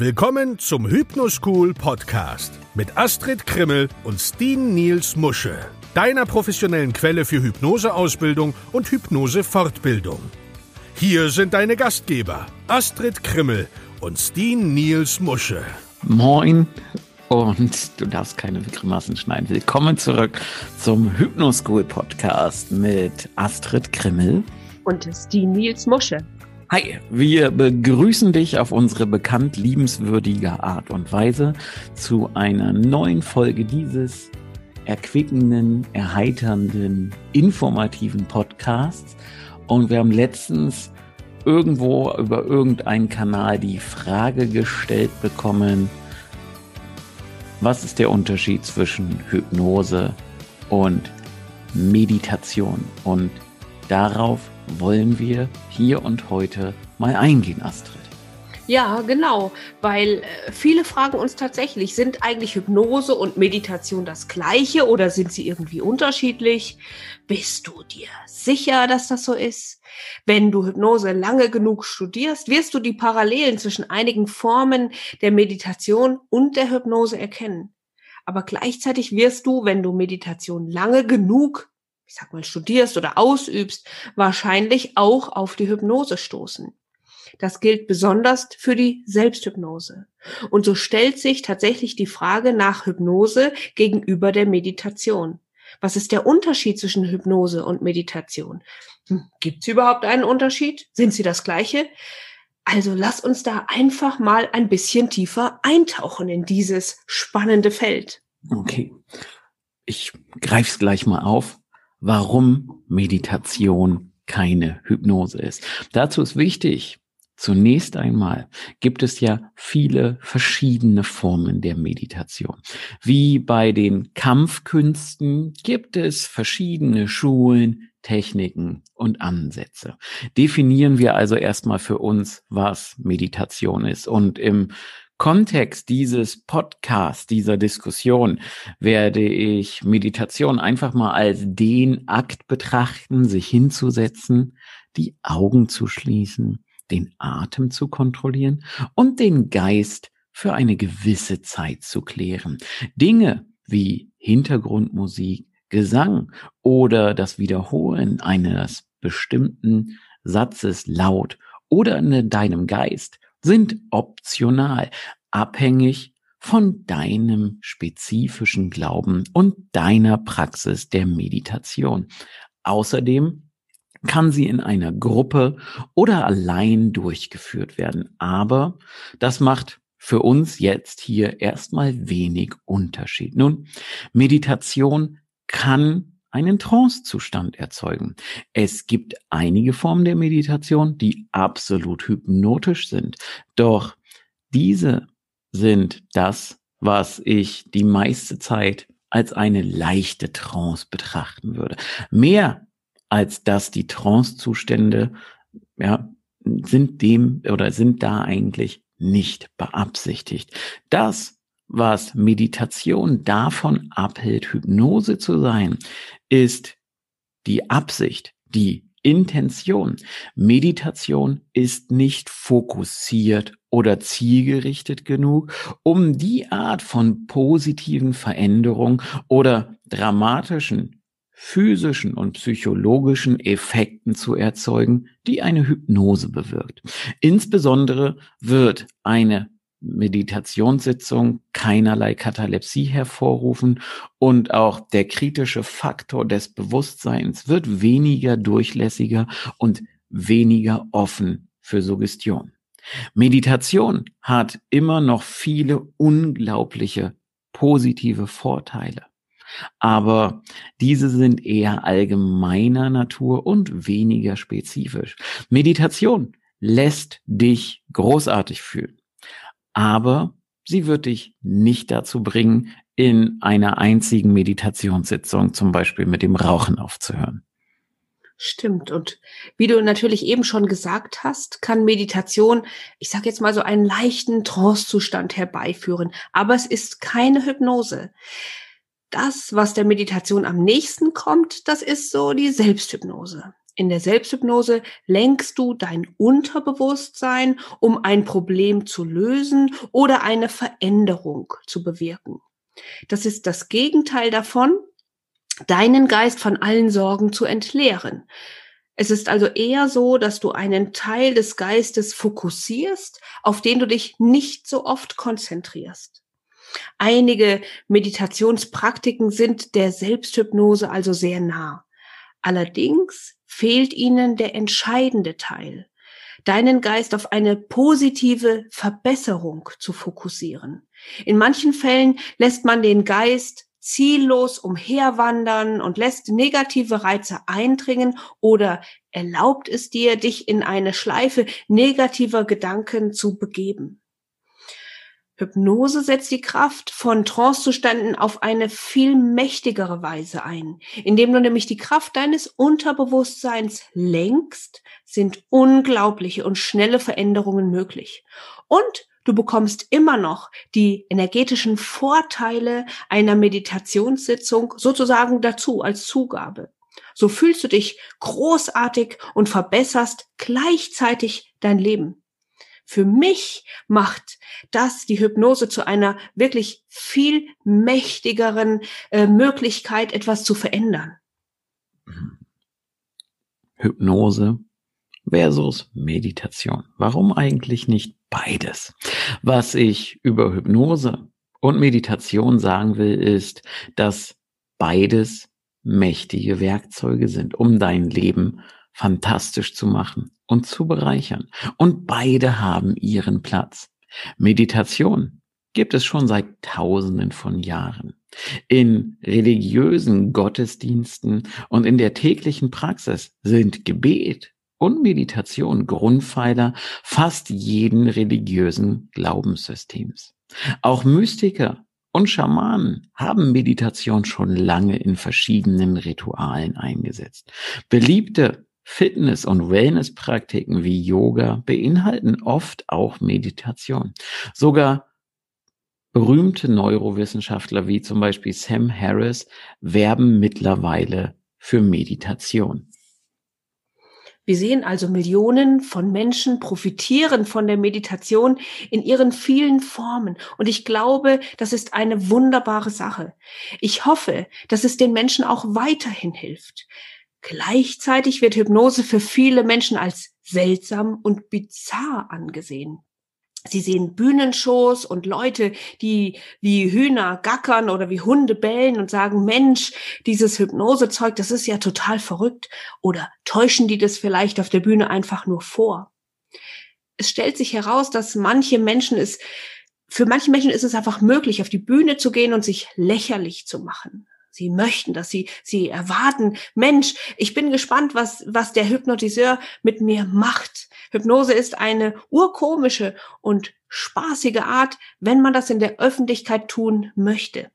Willkommen zum Hypnoschool Podcast mit Astrid Krimmel und Steen Niels Musche, deiner professionellen Quelle für Hypnoseausbildung und Hypnosefortbildung. Hier sind deine Gastgeber Astrid Krimmel und Steen Niels Musche. Moin und du darfst keine Grimassen schneiden. Willkommen zurück zum Hypnoschool Podcast mit Astrid Krimmel und Steen Niels Musche. Hi, wir begrüßen dich auf unsere bekannt liebenswürdige Art und Weise zu einer neuen Folge dieses erquickenden, erheiternden, informativen Podcasts. Und wir haben letztens irgendwo über irgendeinen Kanal die Frage gestellt bekommen, was ist der Unterschied zwischen Hypnose und Meditation? Und darauf wollen wir hier und heute mal eingehen, Astrid. Ja, genau, weil äh, viele fragen uns tatsächlich, sind eigentlich Hypnose und Meditation das gleiche oder sind sie irgendwie unterschiedlich? Bist du dir sicher, dass das so ist? Wenn du Hypnose lange genug studierst, wirst du die Parallelen zwischen einigen Formen der Meditation und der Hypnose erkennen. Aber gleichzeitig wirst du, wenn du Meditation lange genug ich sag mal, studierst oder ausübst, wahrscheinlich auch auf die Hypnose stoßen. Das gilt besonders für die Selbsthypnose. Und so stellt sich tatsächlich die Frage nach Hypnose gegenüber der Meditation. Was ist der Unterschied zwischen Hypnose und Meditation? Hm, Gibt es überhaupt einen Unterschied? Sind sie das gleiche? Also lass uns da einfach mal ein bisschen tiefer eintauchen in dieses spannende Feld. Okay. Ich greife es gleich mal auf warum Meditation keine Hypnose ist. Dazu ist wichtig, Zunächst einmal gibt es ja viele verschiedene Formen der Meditation. Wie bei den Kampfkünsten gibt es verschiedene Schulen, Techniken und Ansätze. Definieren wir also erstmal für uns, was Meditation ist. Und im Kontext dieses Podcasts, dieser Diskussion, werde ich Meditation einfach mal als den Akt betrachten, sich hinzusetzen, die Augen zu schließen, den Atem zu kontrollieren und den Geist für eine gewisse Zeit zu klären. Dinge wie Hintergrundmusik, Gesang oder das Wiederholen eines bestimmten Satzes laut oder in deinem Geist sind optional, abhängig von deinem spezifischen Glauben und deiner Praxis der Meditation. Außerdem kann sie in einer Gruppe oder allein durchgeführt werden. Aber das macht für uns jetzt hier erstmal wenig Unterschied. Nun, Meditation kann einen Trancezustand erzeugen. Es gibt einige Formen der Meditation, die absolut hypnotisch sind. Doch diese sind das, was ich die meiste Zeit als eine leichte Trance betrachten würde. Mehr als dass die Trancezustände, ja, sind dem oder sind da eigentlich nicht beabsichtigt. Das was Meditation davon abhält, Hypnose zu sein, ist die Absicht, die Intention. Meditation ist nicht fokussiert oder zielgerichtet genug, um die Art von positiven Veränderungen oder dramatischen physischen und psychologischen Effekten zu erzeugen, die eine Hypnose bewirkt. Insbesondere wird eine Meditationssitzung keinerlei Katalepsie hervorrufen und auch der kritische Faktor des Bewusstseins wird weniger durchlässiger und weniger offen für Suggestion. Meditation hat immer noch viele unglaubliche positive Vorteile. Aber diese sind eher allgemeiner Natur und weniger spezifisch. Meditation lässt dich großartig fühlen aber sie wird dich nicht dazu bringen, in einer einzigen Meditationssitzung zum Beispiel mit dem Rauchen aufzuhören. Stimmt. Und wie du natürlich eben schon gesagt hast, kann Meditation, ich sage jetzt mal so einen leichten Trancezustand herbeiführen. Aber es ist keine Hypnose. Das, was der Meditation am nächsten kommt, das ist so die Selbsthypnose. In der Selbsthypnose lenkst du dein Unterbewusstsein, um ein Problem zu lösen oder eine Veränderung zu bewirken. Das ist das Gegenteil davon, deinen Geist von allen Sorgen zu entleeren. Es ist also eher so, dass du einen Teil des Geistes fokussierst, auf den du dich nicht so oft konzentrierst. Einige Meditationspraktiken sind der Selbsthypnose also sehr nah. Allerdings fehlt ihnen der entscheidende Teil, deinen Geist auf eine positive Verbesserung zu fokussieren. In manchen Fällen lässt man den Geist ziellos umherwandern und lässt negative Reize eindringen oder erlaubt es dir, dich in eine Schleife negativer Gedanken zu begeben. Hypnose setzt die Kraft von Trancezuständen auf eine viel mächtigere Weise ein. Indem du nämlich die Kraft deines Unterbewusstseins lenkst, sind unglaubliche und schnelle Veränderungen möglich. Und du bekommst immer noch die energetischen Vorteile einer Meditationssitzung sozusagen dazu als Zugabe. So fühlst du dich großartig und verbesserst gleichzeitig dein Leben. Für mich macht das die Hypnose zu einer wirklich viel mächtigeren äh, Möglichkeit, etwas zu verändern. Hypnose versus Meditation. Warum eigentlich nicht beides? Was ich über Hypnose und Meditation sagen will, ist, dass beides mächtige Werkzeuge sind, um dein Leben fantastisch zu machen und zu bereichern. Und beide haben ihren Platz. Meditation gibt es schon seit Tausenden von Jahren. In religiösen Gottesdiensten und in der täglichen Praxis sind Gebet und Meditation Grundpfeiler fast jeden religiösen Glaubenssystems. Auch Mystiker und Schamanen haben Meditation schon lange in verschiedenen Ritualen eingesetzt. Beliebte Fitness- und Wellness-Praktiken wie Yoga beinhalten oft auch Meditation. Sogar berühmte Neurowissenschaftler wie zum Beispiel Sam Harris werben mittlerweile für Meditation. Wir sehen also Millionen von Menschen profitieren von der Meditation in ihren vielen Formen. Und ich glaube, das ist eine wunderbare Sache. Ich hoffe, dass es den Menschen auch weiterhin hilft. Gleichzeitig wird Hypnose für viele Menschen als seltsam und bizarr angesehen. Sie sehen Bühnenshows und Leute, die wie Hühner gackern oder wie Hunde bellen und sagen, Mensch, dieses Hypnosezeug, das ist ja total verrückt. Oder täuschen die das vielleicht auf der Bühne einfach nur vor? Es stellt sich heraus, dass manche Menschen es, für manche Menschen ist es einfach möglich, auf die Bühne zu gehen und sich lächerlich zu machen. Sie möchten dass sie, sie erwarten, Mensch, ich bin gespannt, was, was der Hypnotiseur mit mir macht. Hypnose ist eine urkomische und spaßige Art, wenn man das in der Öffentlichkeit tun möchte.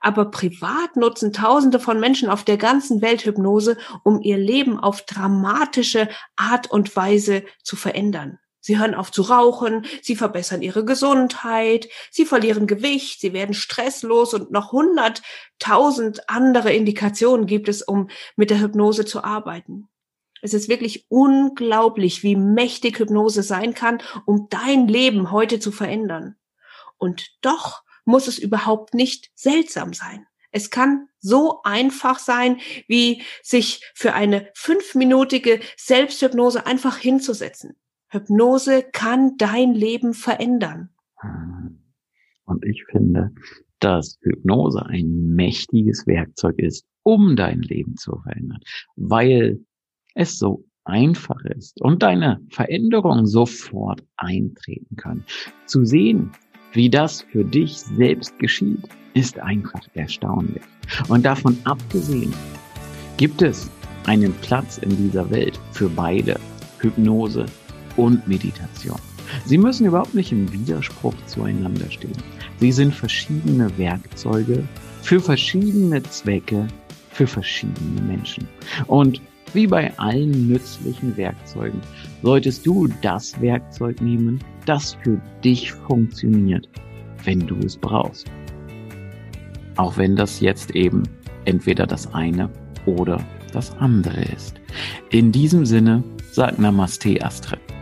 Aber privat nutzen Tausende von Menschen auf der ganzen Welt Hypnose, um ihr Leben auf dramatische Art und Weise zu verändern. Sie hören auf zu rauchen, sie verbessern ihre Gesundheit, sie verlieren Gewicht, sie werden stresslos und noch hunderttausend andere Indikationen gibt es, um mit der Hypnose zu arbeiten. Es ist wirklich unglaublich, wie mächtig Hypnose sein kann, um dein Leben heute zu verändern. Und doch muss es überhaupt nicht seltsam sein. Es kann so einfach sein, wie sich für eine fünfminütige Selbsthypnose einfach hinzusetzen. Hypnose kann dein Leben verändern. Und ich finde, dass Hypnose ein mächtiges Werkzeug ist, um dein Leben zu verändern, weil es so einfach ist und deine Veränderungen sofort eintreten können. Zu sehen, wie das für dich selbst geschieht, ist einfach erstaunlich. Und davon abgesehen, gibt es einen Platz in dieser Welt für beide, Hypnose und Meditation. Sie müssen überhaupt nicht im Widerspruch zueinander stehen. Sie sind verschiedene Werkzeuge für verschiedene Zwecke, für verschiedene Menschen. Und wie bei allen nützlichen Werkzeugen solltest du das Werkzeug nehmen, das für dich funktioniert, wenn du es brauchst. Auch wenn das jetzt eben entweder das eine oder das andere ist. In diesem Sinne, sagt Namaste, Astrid.